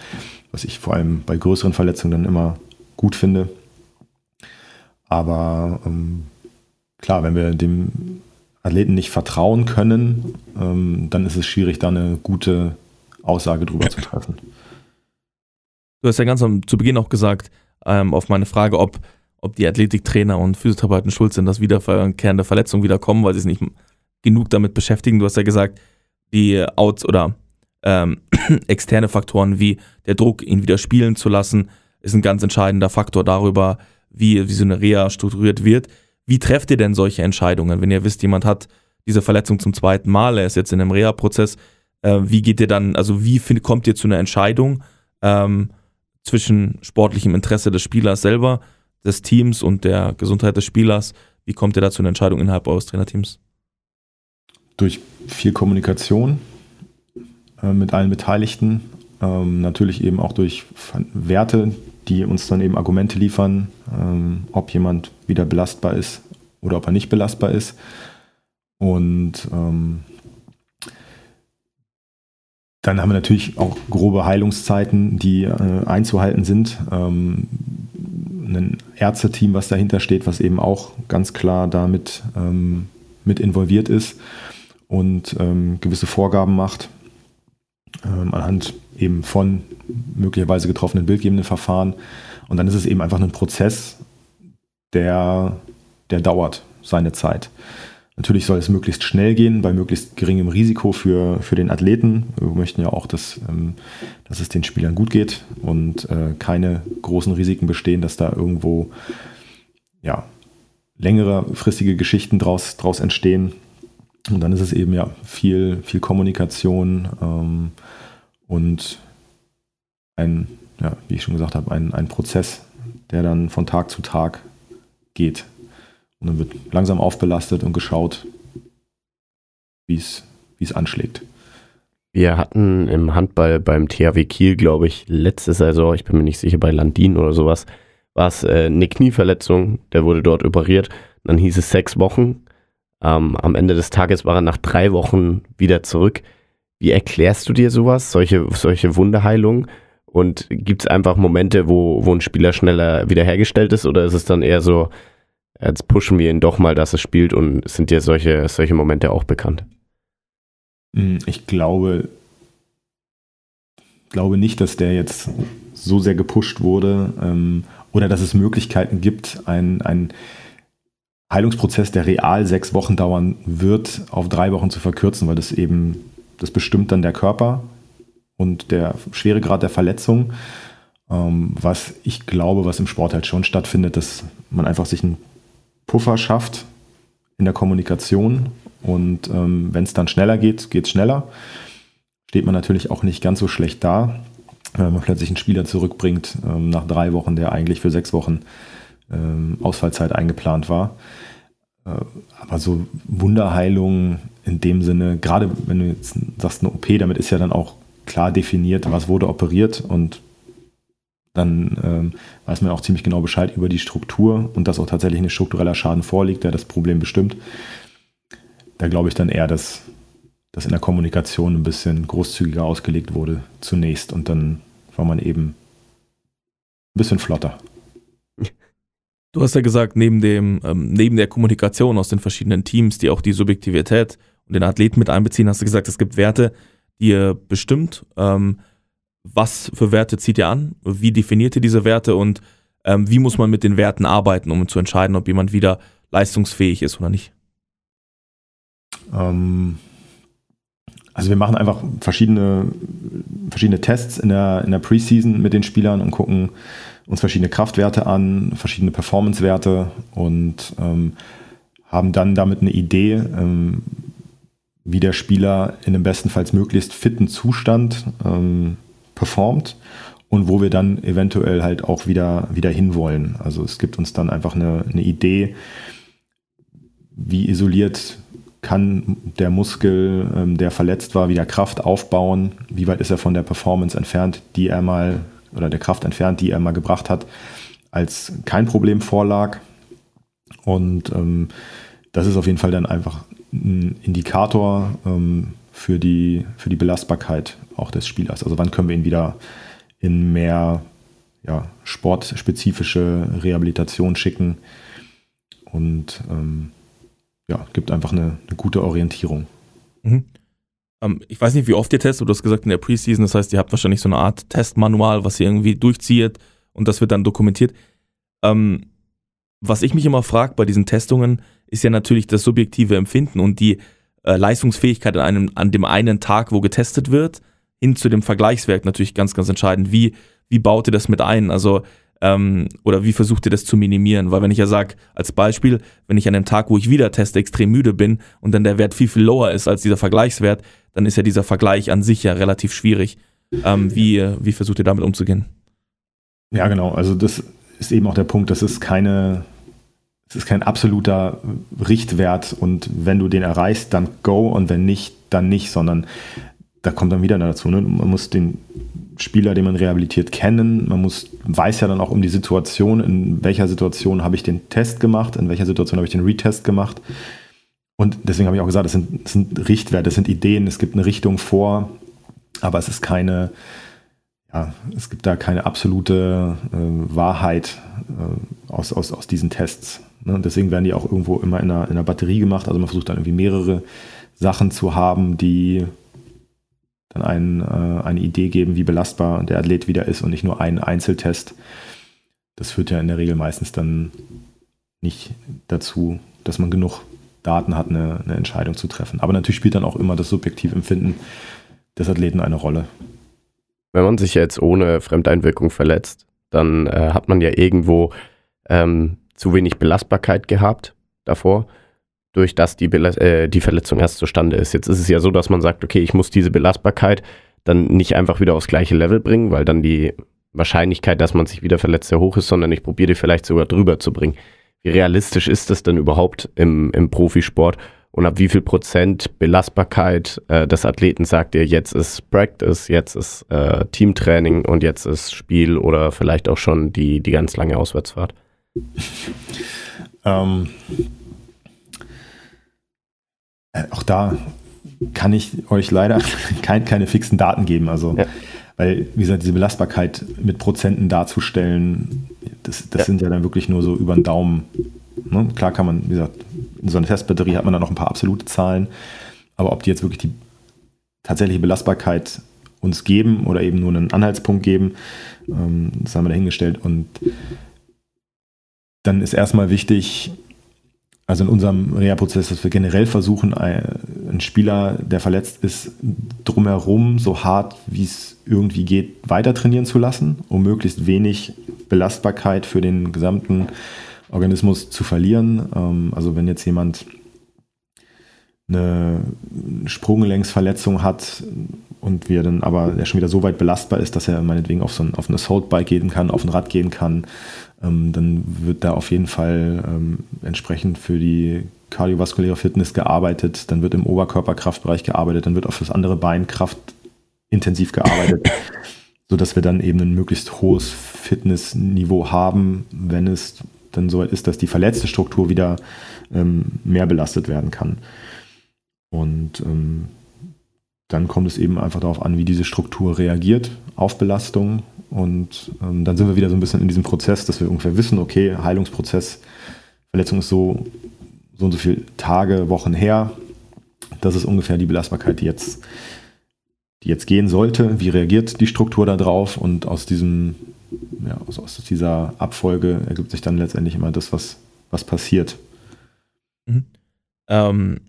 was ich vor allem bei größeren Verletzungen dann immer gut finde. Aber ähm, klar, wenn wir dem Athleten nicht vertrauen können, ähm, dann ist es schwierig, da eine gute Aussage drüber ja. zu treffen. Du hast ja ganz am, zu Beginn auch gesagt, ähm, auf meine Frage, ob ob die Athletiktrainer und Physiotherapeuten schuld sind, dass wiederkehrende Verletzungen wieder kommen, weil sie sich nicht genug damit beschäftigen. Du hast ja gesagt, die Outs oder ähm, [clears throat] externe Faktoren wie der Druck, ihn wieder spielen zu lassen, ist ein ganz entscheidender Faktor darüber, wie, wie so eine Reha strukturiert wird. Wie trefft ihr denn solche Entscheidungen, wenn ihr wisst, jemand hat diese Verletzung zum zweiten Mal, er ist jetzt in einem Reha-Prozess, äh, wie geht ihr dann, also wie find, kommt ihr zu einer Entscheidung ähm, zwischen sportlichem Interesse des Spielers selber, des Teams und der Gesundheit des Spielers? Wie kommt ihr da zu einer Entscheidung innerhalb eures Trainerteams? Durch viel Kommunikation äh, mit allen Beteiligten, ähm, natürlich eben auch durch Werte, die uns dann eben Argumente liefern, ähm, ob jemand wieder belastbar ist oder ob er nicht belastbar ist. Und ähm, dann haben wir natürlich auch grobe Heilungszeiten, die äh, einzuhalten sind. Ähm, ein Ärzteteam, was dahinter steht, was eben auch ganz klar damit ähm, mit involviert ist und ähm, gewisse Vorgaben macht ähm, anhand eben von möglicherweise getroffenen bildgebenden Verfahren. Und dann ist es eben einfach ein Prozess, der, der dauert seine Zeit. Natürlich soll es möglichst schnell gehen, bei möglichst geringem Risiko für, für den Athleten. Wir möchten ja auch, dass, ähm, dass es den Spielern gut geht und äh, keine großen Risiken bestehen, dass da irgendwo ja, längere fristige Geschichten draus, draus entstehen. Und dann ist es eben ja viel, viel Kommunikation ähm, und ein, ja, wie ich schon gesagt habe, ein, ein Prozess, der dann von Tag zu Tag geht. Und dann wird langsam aufbelastet und geschaut, wie es anschlägt. Wir hatten im Handball beim THW Kiel, glaube ich, letzte Saison, ich bin mir nicht sicher, bei Landin oder sowas, war es äh, eine Knieverletzung, der wurde dort operiert. Dann hieß es sechs Wochen. Ähm, am Ende des Tages war er nach drei Wochen wieder zurück. Wie erklärst du dir sowas, solche, solche Wunderheilungen? Und gibt es einfach Momente, wo, wo ein Spieler schneller wiederhergestellt ist? Oder ist es dann eher so, jetzt pushen wir ihn doch mal, dass es spielt und sind dir solche, solche Momente auch bekannt? Hm, ich glaube, glaube nicht, dass der jetzt so sehr gepusht wurde ähm, oder dass es Möglichkeiten gibt, ein, ein Heilungsprozess, der real sechs Wochen dauern wird, auf drei Wochen zu verkürzen, weil das eben das bestimmt dann der Körper und der Schweregrad der Verletzung. Ähm, was ich glaube, was im Sport halt schon stattfindet, dass man einfach sich einen Puffer schafft in der Kommunikation und ähm, wenn es dann schneller geht, geht es schneller. Steht man natürlich auch nicht ganz so schlecht da, wenn man plötzlich einen Spieler zurückbringt ähm, nach drei Wochen, der eigentlich für sechs Wochen ähm, Ausfallzeit eingeplant war. Äh, aber so Wunderheilungen in dem Sinne, gerade wenn du jetzt sagst eine OP, damit ist ja dann auch klar definiert, was wurde operiert und dann ähm, weiß man auch ziemlich genau Bescheid über die Struktur und dass auch tatsächlich ein struktureller Schaden vorliegt, der das Problem bestimmt. Da glaube ich dann eher, dass das in der Kommunikation ein bisschen großzügiger ausgelegt wurde zunächst und dann war man eben ein bisschen flotter. Du hast ja gesagt, neben, dem, ähm, neben der Kommunikation aus den verschiedenen Teams, die auch die Subjektivität und den Athleten mit einbeziehen, hast du gesagt, es gibt Werte, die ihr bestimmt. Ähm, was für Werte zieht ihr an? Wie definiert ihr diese Werte und ähm, wie muss man mit den Werten arbeiten, um zu entscheiden, ob jemand wieder leistungsfähig ist oder nicht? Ähm, also wir machen einfach verschiedene, verschiedene Tests in der, in der Preseason mit den Spielern und gucken uns verschiedene Kraftwerte an, verschiedene Performancewerte und ähm, haben dann damit eine Idee, ähm, wie der Spieler in einem bestenfalls möglichst fitten Zustand ähm, performt und wo wir dann eventuell halt auch wieder, wieder hinwollen. Also es gibt uns dann einfach eine, eine Idee, wie isoliert kann der Muskel, ähm, der verletzt war, wieder Kraft aufbauen, wie weit ist er von der Performance entfernt, die er mal, oder der Kraft entfernt, die er mal gebracht hat, als kein Problem vorlag. Und ähm, das ist auf jeden Fall dann einfach ein Indikator ähm, für, die, für die Belastbarkeit auch des Spielers. Also wann können wir ihn wieder in mehr ja, sportspezifische Rehabilitation schicken und ähm, ja, gibt einfach eine, eine gute Orientierung. Mhm. Ähm, ich weiß nicht, wie oft ihr testet, du hast gesagt in der Preseason, das heißt, ihr habt wahrscheinlich so eine Art Testmanual, was ihr irgendwie durchzieht und das wird dann dokumentiert. Ähm, was ich mich immer frage bei diesen Testungen, ist ja natürlich das subjektive Empfinden und die äh, Leistungsfähigkeit an, einem, an dem einen Tag, wo getestet wird, hin zu dem Vergleichswert natürlich ganz, ganz entscheidend. Wie, wie baut ihr das mit ein? Also, ähm, oder wie versucht ihr das zu minimieren? Weil wenn ich ja sage, als Beispiel, wenn ich an dem Tag, wo ich wieder teste, extrem müde bin und dann der Wert viel, viel lower ist als dieser Vergleichswert, dann ist ja dieser Vergleich an sich ja relativ schwierig. Ähm, wie, wie versucht ihr damit umzugehen? Ja, genau. Also das ist eben auch der Punkt, das ist keine, es ist kein absoluter Richtwert und wenn du den erreichst, dann go und wenn nicht, dann nicht, sondern da kommt dann wieder dazu. Ne? Man muss den Spieler, den man rehabilitiert, kennen. Man muss, weiß ja dann auch um die Situation, in welcher Situation habe ich den Test gemacht, in welcher Situation habe ich den Retest gemacht. Und deswegen habe ich auch gesagt, das sind, das sind Richtwerte, das sind Ideen, es gibt eine Richtung vor, aber es ist keine, ja, es gibt da keine absolute äh, Wahrheit äh, aus, aus, aus diesen Tests. Ne? deswegen werden die auch irgendwo immer in einer, in einer Batterie gemacht. Also man versucht dann irgendwie mehrere Sachen zu haben, die dann ein, äh, eine Idee geben, wie belastbar der Athlet wieder ist und nicht nur einen Einzeltest. Das führt ja in der Regel meistens dann nicht dazu, dass man genug Daten hat, eine, eine Entscheidung zu treffen. Aber natürlich spielt dann auch immer das subjektive Empfinden des Athleten eine Rolle. Wenn man sich jetzt ohne Fremdeinwirkung verletzt, dann äh, hat man ja irgendwo ähm, zu wenig Belastbarkeit gehabt davor, durch das die, äh, die Verletzung erst zustande ist. Jetzt ist es ja so, dass man sagt, okay, ich muss diese Belastbarkeit dann nicht einfach wieder aufs gleiche Level bringen, weil dann die Wahrscheinlichkeit, dass man sich wieder verletzt, sehr hoch ist, sondern ich probiere die vielleicht sogar drüber zu bringen. Wie realistisch ist das denn überhaupt im, im Profisport? und ab wie viel Prozent Belastbarkeit äh, des Athleten sagt ihr, jetzt ist Practice, jetzt ist äh, Teamtraining und jetzt ist Spiel oder vielleicht auch schon die, die ganz lange Auswärtsfahrt? Ähm, äh, auch da kann ich euch leider [laughs] kein, keine fixen Daten geben. Also, ja. weil, wie gesagt, diese Belastbarkeit mit Prozenten darzustellen, das, das ja. sind ja dann wirklich nur so über den Daumen Ne? Klar kann man, wie gesagt, in so einer Testbatterie hat man dann noch ein paar absolute Zahlen, aber ob die jetzt wirklich die tatsächliche Belastbarkeit uns geben oder eben nur einen Anhaltspunkt geben, ähm, das haben wir dahingestellt. Und dann ist erstmal wichtig, also in unserem Reha-Prozess, dass wir generell versuchen, einen Spieler, der verletzt ist, drumherum so hart wie es irgendwie geht, weiter trainieren zu lassen, um möglichst wenig Belastbarkeit für den gesamten Organismus zu verlieren. Ähm, also wenn jetzt jemand eine Sprunggelenksverletzung hat und wir dann aber der schon wieder so weit belastbar ist, dass er meinetwegen auf so ein, auf ein Assault-Bike gehen kann, auf ein Rad gehen kann, ähm, dann wird da auf jeden Fall ähm, entsprechend für die kardiovaskuläre Fitness gearbeitet, dann wird im Oberkörperkraftbereich gearbeitet, dann wird auf das andere Bein Kraft intensiv gearbeitet, [coughs] sodass wir dann eben ein möglichst hohes Fitnessniveau haben, wenn es dann so ist, dass die verletzte Struktur wieder ähm, mehr belastet werden kann. Und ähm, dann kommt es eben einfach darauf an, wie diese Struktur reagiert auf Belastung. Und ähm, dann sind wir wieder so ein bisschen in diesem Prozess, dass wir ungefähr wissen, okay, Heilungsprozess, Verletzung ist so, so und so viele Tage, Wochen her. Das ist ungefähr die Belastbarkeit, die jetzt, die jetzt gehen sollte. Wie reagiert die Struktur darauf? Und aus diesem ja, aus, aus, dieser Abfolge ergibt sich dann letztendlich immer das, was, was passiert. Mhm. Ähm,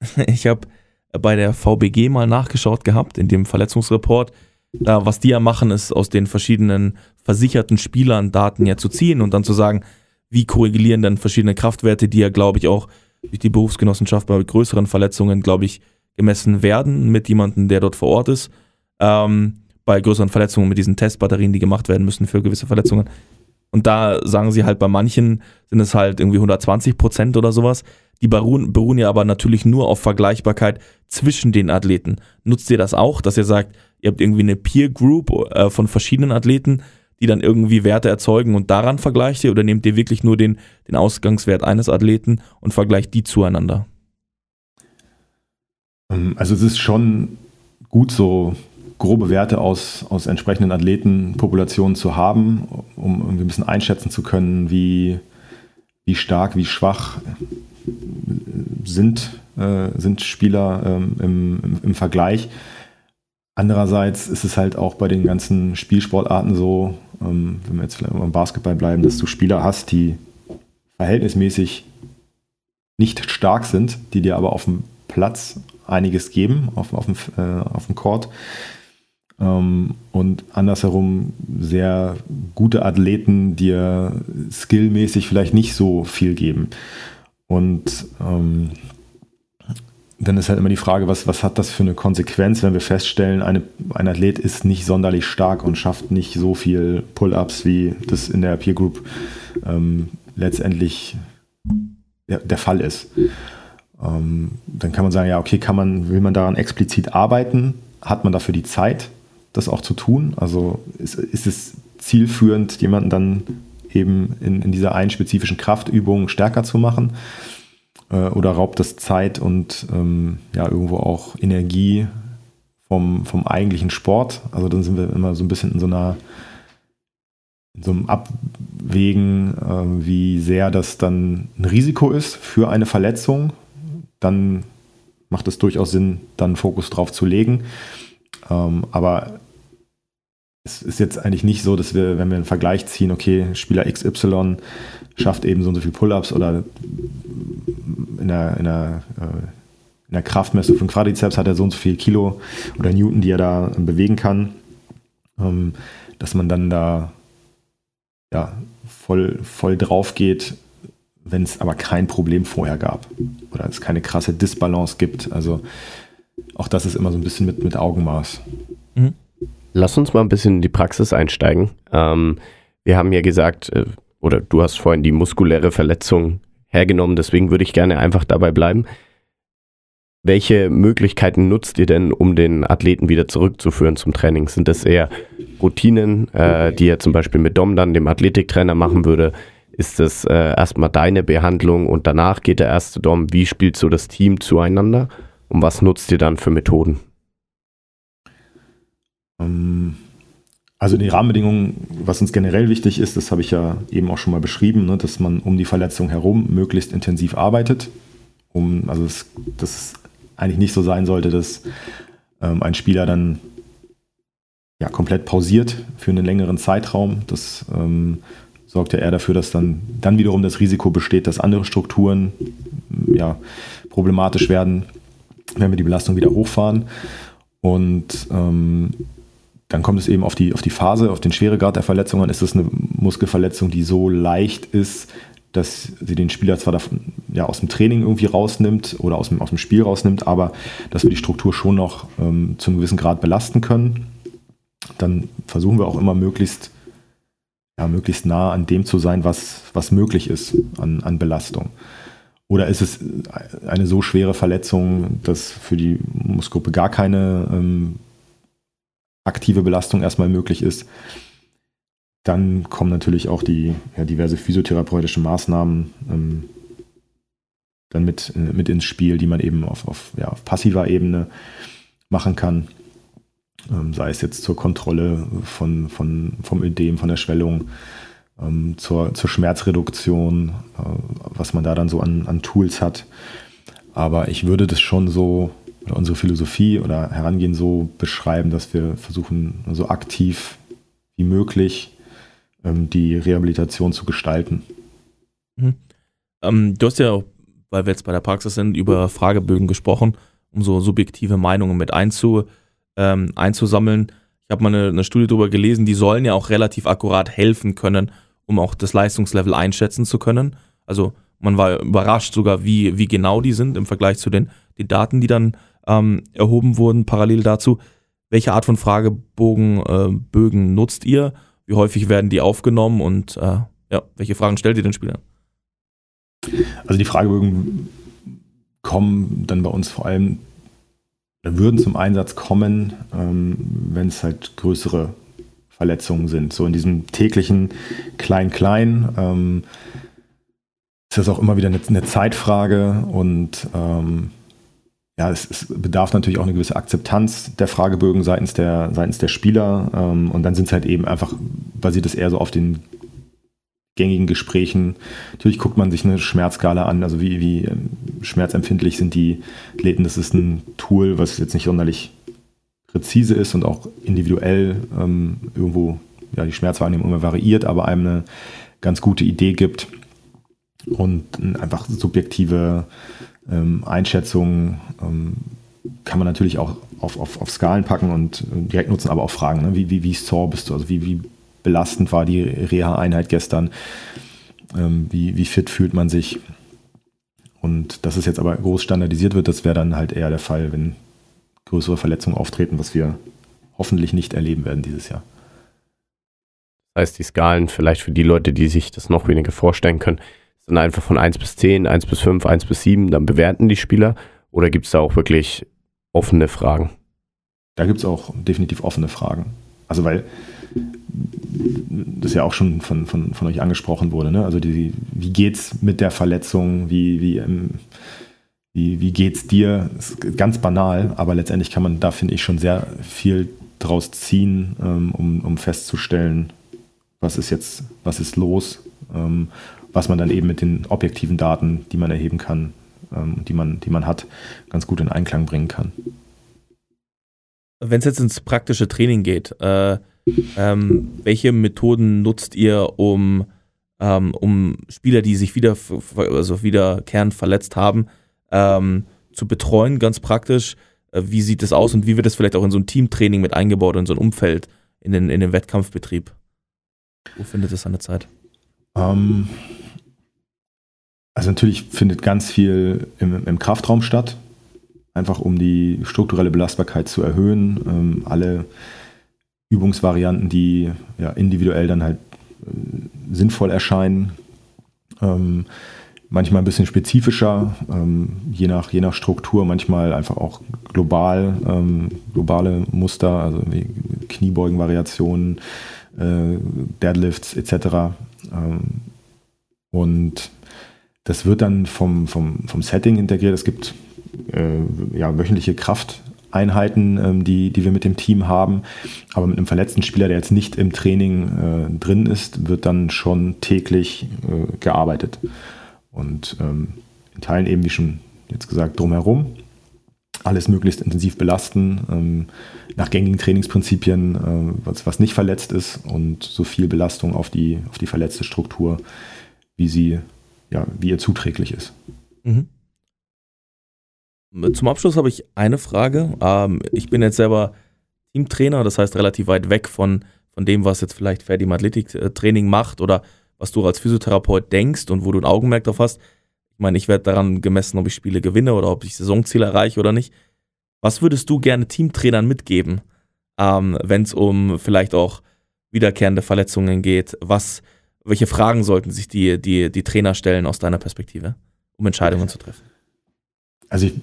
[laughs] ich habe bei der VBG mal nachgeschaut gehabt, in dem Verletzungsreport. Da, was die ja machen, ist aus den verschiedenen versicherten Spielern Daten ja zu ziehen und dann zu sagen, wie korrelieren denn verschiedene Kraftwerte, die ja, glaube ich, auch durch die Berufsgenossenschaft bei größeren Verletzungen, glaube ich, gemessen werden mit jemandem, der dort vor Ort ist. Ähm, bei größeren Verletzungen mit diesen Testbatterien, die gemacht werden müssen für gewisse Verletzungen. Und da sagen sie halt, bei manchen sind es halt irgendwie 120 Prozent oder sowas. Die beruhen, beruhen ja aber natürlich nur auf Vergleichbarkeit zwischen den Athleten. Nutzt ihr das auch, dass ihr sagt, ihr habt irgendwie eine Peer Group äh, von verschiedenen Athleten, die dann irgendwie Werte erzeugen und daran vergleicht ihr oder nehmt ihr wirklich nur den, den Ausgangswert eines Athleten und vergleicht die zueinander? Ähm, also es ist schon gut so grobe Werte aus, aus entsprechenden Athletenpopulationen zu haben, um irgendwie ein bisschen einschätzen zu können, wie, wie stark, wie schwach sind, äh, sind Spieler ähm, im, im, im, Vergleich. Andererseits ist es halt auch bei den ganzen Spielsportarten so, ähm, wenn wir jetzt vielleicht beim Basketball bleiben, dass du Spieler hast, die verhältnismäßig nicht stark sind, die dir aber auf dem Platz einiges geben, auf, auf, dem, äh, auf dem Court. Ähm, und andersherum sehr gute Athleten, die dir skillmäßig vielleicht nicht so viel geben. Und ähm, dann ist halt immer die Frage, was, was hat das für eine Konsequenz, wenn wir feststellen, eine, ein Athlet ist nicht sonderlich stark und schafft nicht so viel Pull-ups, wie das in der Peer Group ähm, letztendlich der, der, Fall ist. Ähm, dann kann man sagen, ja, okay, kann man, will man daran explizit arbeiten? Hat man dafür die Zeit, das auch zu tun? Also ist, ist es zielführend, jemanden dann eben in, in dieser einen spezifischen Kraftübung stärker zu machen? Äh, oder raubt das Zeit und ähm, ja, irgendwo auch Energie vom, vom eigentlichen Sport. Also dann sind wir immer so ein bisschen in so einer in so einem Abwägen, äh, wie sehr das dann ein Risiko ist für eine Verletzung. Dann macht es durchaus Sinn, dann Fokus drauf zu legen. Ähm, aber es ist jetzt eigentlich nicht so, dass wir, wenn wir einen Vergleich ziehen, okay, Spieler XY schafft eben so und so viel Pull-ups oder in der, in der, äh, in der Kraftmessung von Quadrizeps hat er so und so viel Kilo oder Newton, die er da bewegen kann, ähm, dass man dann da ja, voll, voll drauf geht, wenn es aber kein Problem vorher gab oder es keine krasse Disbalance gibt. Also auch das ist immer so ein bisschen mit, mit Augenmaß. Mhm. Lass uns mal ein bisschen in die Praxis einsteigen. Ähm, wir haben ja gesagt, äh, oder du hast vorhin die muskuläre Verletzung hergenommen, deswegen würde ich gerne einfach dabei bleiben. Welche Möglichkeiten nutzt ihr denn, um den Athleten wieder zurückzuführen zum Training? Sind das eher Routinen, äh, die er zum Beispiel mit Dom dann, dem Athletiktrainer, machen würde? Ist das äh, erstmal deine Behandlung und danach geht der erste Dom? Wie spielt so das Team zueinander? Und was nutzt ihr dann für Methoden? Ähm, also die Rahmenbedingungen, was uns generell wichtig ist, das habe ich ja eben auch schon mal beschrieben, ne, dass man um die Verletzung herum möglichst intensiv arbeitet. Um, also dass das eigentlich nicht so sein sollte, dass ähm, ein Spieler dann ja, komplett pausiert für einen längeren Zeitraum. Das ähm, sorgt ja eher dafür, dass dann, dann wiederum das Risiko besteht, dass andere Strukturen ja, problematisch werden, wenn wir die Belastung wieder hochfahren. Und ähm, dann kommt es eben auf die, auf die Phase, auf den Schweregrad der Verletzung an. Ist es eine Muskelverletzung, die so leicht ist, dass sie den Spieler zwar davon, ja, aus dem Training irgendwie rausnimmt oder aus dem, aus dem Spiel rausnimmt, aber dass wir die Struktur schon noch ähm, zu einem gewissen Grad belasten können. Dann versuchen wir auch immer möglichst, ja, möglichst nah an dem zu sein, was, was möglich ist an, an Belastung. Oder ist es eine so schwere Verletzung, dass für die Muskelgruppe gar keine ähm, aktive Belastung erstmal möglich ist. Dann kommen natürlich auch die ja, diverse physiotherapeutische Maßnahmen ähm, dann mit, äh, mit ins Spiel, die man eben auf, auf, ja, auf passiver Ebene machen kann. Ähm, sei es jetzt zur Kontrolle von, von, vom Ödem, von der Schwellung, ähm, zur, zur Schmerzreduktion, äh, was man da dann so an, an Tools hat. Aber ich würde das schon so oder unsere Philosophie oder Herangehen so beschreiben, dass wir versuchen, so aktiv wie möglich ähm, die Rehabilitation zu gestalten. Mhm. Ähm, du hast ja weil wir jetzt bei der Praxis sind, über Fragebögen gesprochen, um so subjektive Meinungen mit einzu, ähm, einzusammeln. Ich habe mal eine, eine Studie darüber gelesen, die sollen ja auch relativ akkurat helfen können, um auch das Leistungslevel einschätzen zu können. Also man war überrascht sogar, wie, wie genau die sind im Vergleich zu den, den Daten, die dann ähm, erhoben wurden, parallel dazu. Welche Art von Fragebogen, äh, Bögen nutzt ihr? Wie häufig werden die aufgenommen und äh, ja, welche Fragen stellt ihr den Spielern? Also die Fragebögen kommen dann bei uns vor allem, würden zum Einsatz kommen, ähm, wenn es halt größere Verletzungen sind. So in diesem täglichen Klein-Klein ähm, ist das auch immer wieder eine, eine Zeitfrage und ähm, ja, es, es, bedarf natürlich auch eine gewisse Akzeptanz der Fragebögen seitens der, seitens der Spieler. Ähm, und dann sind es halt eben einfach, basiert es eher so auf den gängigen Gesprächen. Natürlich guckt man sich eine Schmerzskala an, also wie, wie ähm, schmerzempfindlich sind die Athleten. Das ist ein Tool, was jetzt nicht sonderlich präzise ist und auch individuell ähm, irgendwo ja, die Schmerzwahrnehmung immer variiert, aber einem eine ganz gute Idee gibt. Und einfach subjektive ähm, Einschätzungen ähm, kann man natürlich auch auf, auf, auf Skalen packen und äh, direkt nutzen, aber auch fragen, ne? wie, wie, wie sore bist du, also wie, wie belastend war die Reha-Einheit gestern, ähm, wie, wie fit fühlt man sich. Und dass es jetzt aber groß standardisiert wird, das wäre dann halt eher der Fall, wenn größere Verletzungen auftreten, was wir hoffentlich nicht erleben werden dieses Jahr. Das heißt, die Skalen vielleicht für die Leute, die sich das noch weniger vorstellen können, sind einfach von 1 bis 10, 1 bis 5, 1 bis 7, dann bewerten die Spieler oder gibt es da auch wirklich offene Fragen? Da gibt es auch definitiv offene Fragen. Also weil das ja auch schon von, von, von euch angesprochen wurde. Ne? Also die, wie es mit der Verletzung? Wie, wie, ähm, wie, wie geht's dir? Ist ganz banal, aber letztendlich kann man da, finde ich, schon sehr viel draus ziehen, ähm, um, um festzustellen, was ist jetzt, was ist los, ähm, was man dann eben mit den objektiven Daten, die man erheben kann, ähm, die, man, die man hat, ganz gut in Einklang bringen kann. Wenn es jetzt ins praktische Training geht, äh, ähm, welche Methoden nutzt ihr, um, ähm, um Spieler, die sich wieder, also wiederkehrend verletzt haben, ähm, zu betreuen, ganz praktisch? Äh, wie sieht das aus und wie wird das vielleicht auch in so ein Teamtraining mit eingebaut, in so ein Umfeld, in den, in den Wettkampfbetrieb? Wo findet es seine Zeit? Ähm, also natürlich findet ganz viel im, im, Kraftraum statt, einfach um die strukturelle Belastbarkeit zu erhöhen. Ähm, alle Übungsvarianten, die ja, individuell dann halt äh, sinnvoll erscheinen. Ähm, manchmal ein bisschen spezifischer, ähm, je, nach, je nach Struktur, manchmal einfach auch global, ähm, globale Muster, also Kniebeugenvariationen, äh, Deadlifts etc. Ähm, und das wird dann vom, vom, vom Setting integriert. Es gibt äh, ja, wöchentliche Krafteinheiten, ähm, die, die wir mit dem Team haben. Aber mit einem verletzten Spieler, der jetzt nicht im Training äh, drin ist, wird dann schon täglich äh, gearbeitet. Und ähm, in Teilen eben, wie schon jetzt gesagt, drumherum. Alles möglichst intensiv belasten, ähm, nach gängigen Trainingsprinzipien, äh, was, was nicht verletzt ist und so viel Belastung auf die, auf die verletzte Struktur, wie sie ja, wie ihr zuträglich ist. Mhm. Zum Abschluss habe ich eine Frage. Ähm, ich bin jetzt selber Teamtrainer, das heißt relativ weit weg von, von dem, was jetzt vielleicht Ferdi im Athletiktraining macht oder was du als Physiotherapeut denkst und wo du ein Augenmerk drauf hast. Ich meine, ich werde daran gemessen, ob ich Spiele gewinne oder ob ich Saisonziele erreiche oder nicht. Was würdest du gerne Teamtrainern mitgeben, ähm, wenn es um vielleicht auch wiederkehrende Verletzungen geht? Was, welche Fragen sollten sich die, die, die Trainer stellen aus deiner Perspektive, um Entscheidungen zu treffen? Also ich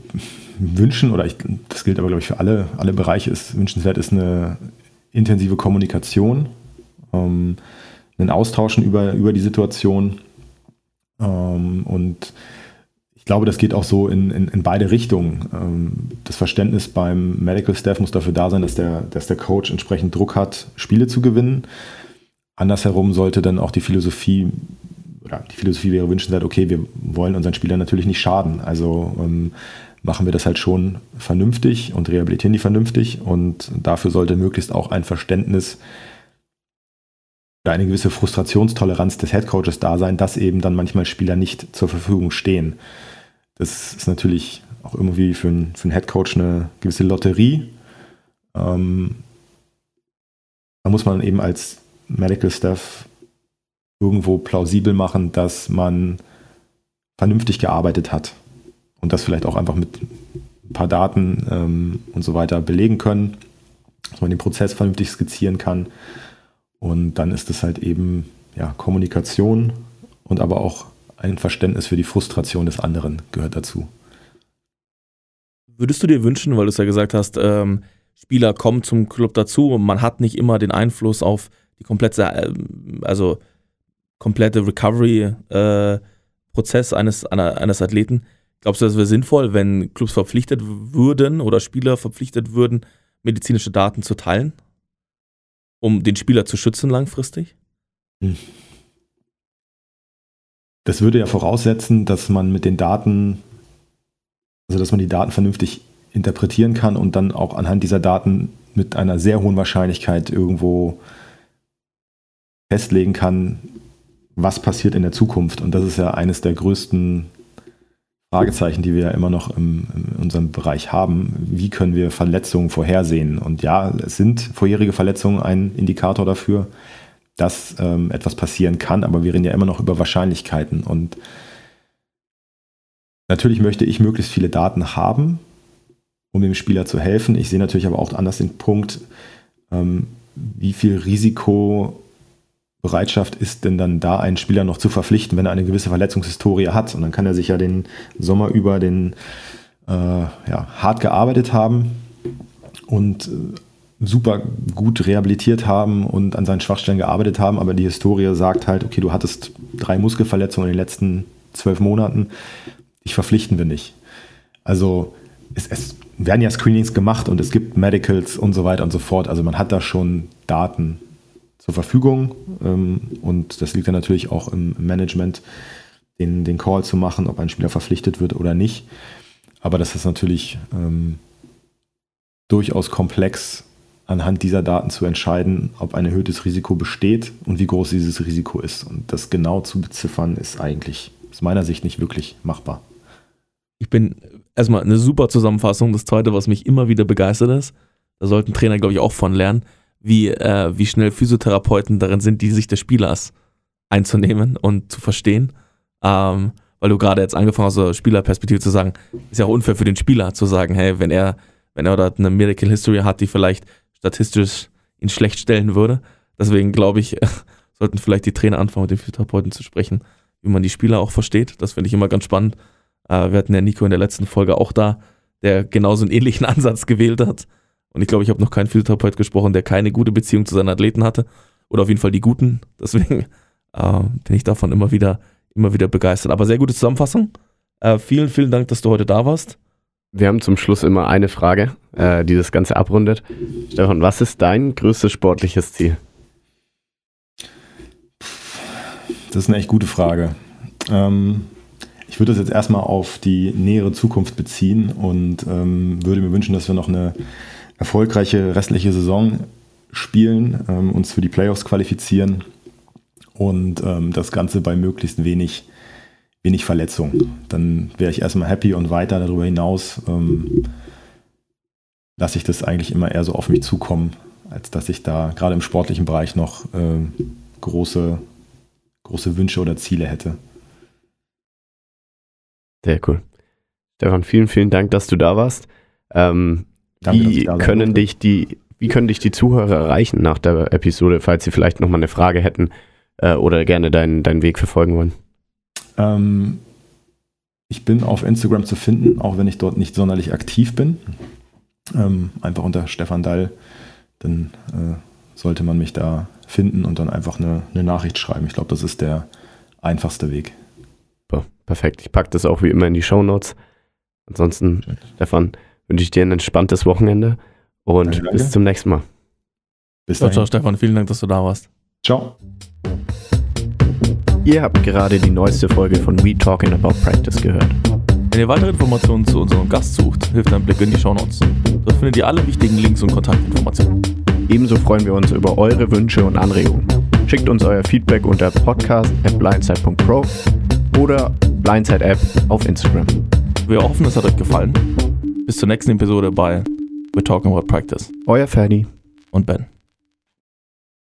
wünschen, oder ich, das gilt aber, glaube ich, für alle, alle Bereiche, ist wünschenswert ist eine intensive Kommunikation, ähm, ein Austauschen über, über die Situation. Ähm, und ich glaube, das geht auch so in, in, in beide Richtungen. Ähm, das Verständnis beim Medical Staff muss dafür da sein, dass der, dass der Coach entsprechend Druck hat, Spiele zu gewinnen. Andersherum sollte dann auch die Philosophie, oder die Philosophie wäre wünschenswert, okay, wir wollen unseren Spielern natürlich nicht schaden. Also ähm, machen wir das halt schon vernünftig und rehabilitieren die vernünftig. Und dafür sollte möglichst auch ein Verständnis oder eine gewisse Frustrationstoleranz des Headcoaches da sein, dass eben dann manchmal Spieler nicht zur Verfügung stehen. Das ist natürlich auch irgendwie für einen, für einen Headcoach eine gewisse Lotterie. Ähm, da muss man eben als Medical Staff irgendwo plausibel machen, dass man vernünftig gearbeitet hat und das vielleicht auch einfach mit ein paar Daten ähm, und so weiter belegen können, dass man den Prozess vernünftig skizzieren kann. Und dann ist es halt eben ja, Kommunikation und aber auch ein Verständnis für die Frustration des anderen gehört dazu. Würdest du dir wünschen, weil du es ja gesagt hast, ähm, Spieler kommen zum Club dazu und man hat nicht immer den Einfluss auf die komplette, äh, also komplette Recovery-Prozess äh, eines, eines Athleten. Glaubst du, das wäre sinnvoll, wenn Clubs verpflichtet würden oder Spieler verpflichtet würden, medizinische Daten zu teilen, um den Spieler zu schützen langfristig? Das würde ja voraussetzen, dass man mit den Daten, also dass man die Daten vernünftig interpretieren kann und dann auch anhand dieser Daten mit einer sehr hohen Wahrscheinlichkeit irgendwo festlegen kann, was passiert in der Zukunft? Und das ist ja eines der größten Fragezeichen, die wir ja immer noch im, in unserem Bereich haben. Wie können wir Verletzungen vorhersehen? Und ja, es sind vorherige Verletzungen ein Indikator dafür, dass ähm, etwas passieren kann, aber wir reden ja immer noch über Wahrscheinlichkeiten. Und natürlich möchte ich möglichst viele Daten haben, um dem Spieler zu helfen. Ich sehe natürlich aber auch anders den Punkt, ähm, wie viel Risiko Bereitschaft ist denn dann da, einen Spieler noch zu verpflichten, wenn er eine gewisse Verletzungshistorie hat. Und dann kann er sich ja den Sommer über den äh, ja, hart gearbeitet haben und äh, super gut rehabilitiert haben und an seinen Schwachstellen gearbeitet haben, aber die Historie sagt halt, okay, du hattest drei Muskelverletzungen in den letzten zwölf Monaten, dich verpflichten wir nicht. Also es, es werden ja Screenings gemacht und es gibt Medicals und so weiter und so fort. Also man hat da schon Daten zur Verfügung. Ähm, und das liegt dann natürlich auch im Management, den, den Call zu machen, ob ein Spieler verpflichtet wird oder nicht. Aber das ist natürlich ähm, durchaus komplex, anhand dieser Daten zu entscheiden, ob ein erhöhtes Risiko besteht und wie groß dieses Risiko ist. Und das genau zu beziffern, ist eigentlich aus meiner Sicht nicht wirklich machbar. Ich bin erstmal eine super Zusammenfassung. Das zweite, was mich immer wieder begeistert ist, da sollten Trainer, glaube ich, auch von lernen wie, äh, wie schnell Physiotherapeuten darin sind, die Sicht des Spielers einzunehmen und zu verstehen. Ähm, weil du gerade jetzt angefangen hast, aus Spielerperspektive zu sagen, ist ja auch unfair für den Spieler zu sagen, hey, wenn er, wenn er dort eine Medical History hat, die vielleicht statistisch ihn schlecht stellen würde. Deswegen glaube ich, [laughs] sollten vielleicht die Trainer anfangen, mit den Physiotherapeuten zu sprechen, wie man die Spieler auch versteht. Das finde ich immer ganz spannend. Äh, wir hatten ja Nico in der letzten Folge auch da, der genauso einen ähnlichen [laughs] Ansatz gewählt hat. Und ich glaube, ich habe noch keinen Physiotherapeut gesprochen, der keine gute Beziehung zu seinen Athleten hatte. Oder auf jeden Fall die guten. [laughs] Deswegen äh, bin ich davon immer wieder, immer wieder begeistert. Aber sehr gute Zusammenfassung. Äh, vielen, vielen Dank, dass du heute da warst. Wir haben zum Schluss immer eine Frage, äh, die das Ganze abrundet. Stefan, was ist dein größtes sportliches Ziel? Das ist eine echt gute Frage. Ähm, ich würde das jetzt erstmal auf die nähere Zukunft beziehen und ähm, würde mir wünschen, dass wir noch eine erfolgreiche restliche Saison spielen, ähm, uns für die Playoffs qualifizieren und ähm, das Ganze bei möglichst wenig, wenig Verletzung. Dann wäre ich erstmal happy und weiter darüber hinaus ähm, lasse ich das eigentlich immer eher so auf mich zukommen, als dass ich da gerade im sportlichen Bereich noch äh, große, große Wünsche oder Ziele hätte. Sehr cool. Stefan, vielen, vielen Dank, dass du da warst. Ähm, wie können dich die, wie können dich die Zuhörer erreichen nach der Episode, falls sie vielleicht nochmal eine Frage hätten äh, oder gerne deinen, deinen Weg verfolgen wollen? Ähm, ich bin auf Instagram zu finden, auch wenn ich dort nicht sonderlich aktiv bin. Ähm, einfach unter Stefan Dall. Dann äh, sollte man mich da finden und dann einfach eine, eine Nachricht schreiben. Ich glaube, das ist der einfachste Weg. Perfekt. Ich packe das auch wie immer in die Show Notes. Ansonsten. Stefan, wünsche ich dir ein entspanntes Wochenende und danke, danke. bis zum nächsten Mal. Bis dann. Ciao, Stefan. Vielen Dank, dass du da warst. Ciao. Ihr habt gerade die neueste Folge von We Talking About Practice gehört. Wenn ihr weitere Informationen zu unserem Gast sucht, hilft ein Blick in die Shownotes. Dort findet ihr alle wichtigen Links und Kontaktinformationen. Ebenso freuen wir uns über eure Wünsche und Anregungen. Schickt uns euer Feedback unter podcast.blindside.pro oder Blindside App auf Instagram. Wir hoffen, es hat euch gefallen. Bis zur nächsten Episode bei We're Talking About Practice. Euer Ferdi und Ben.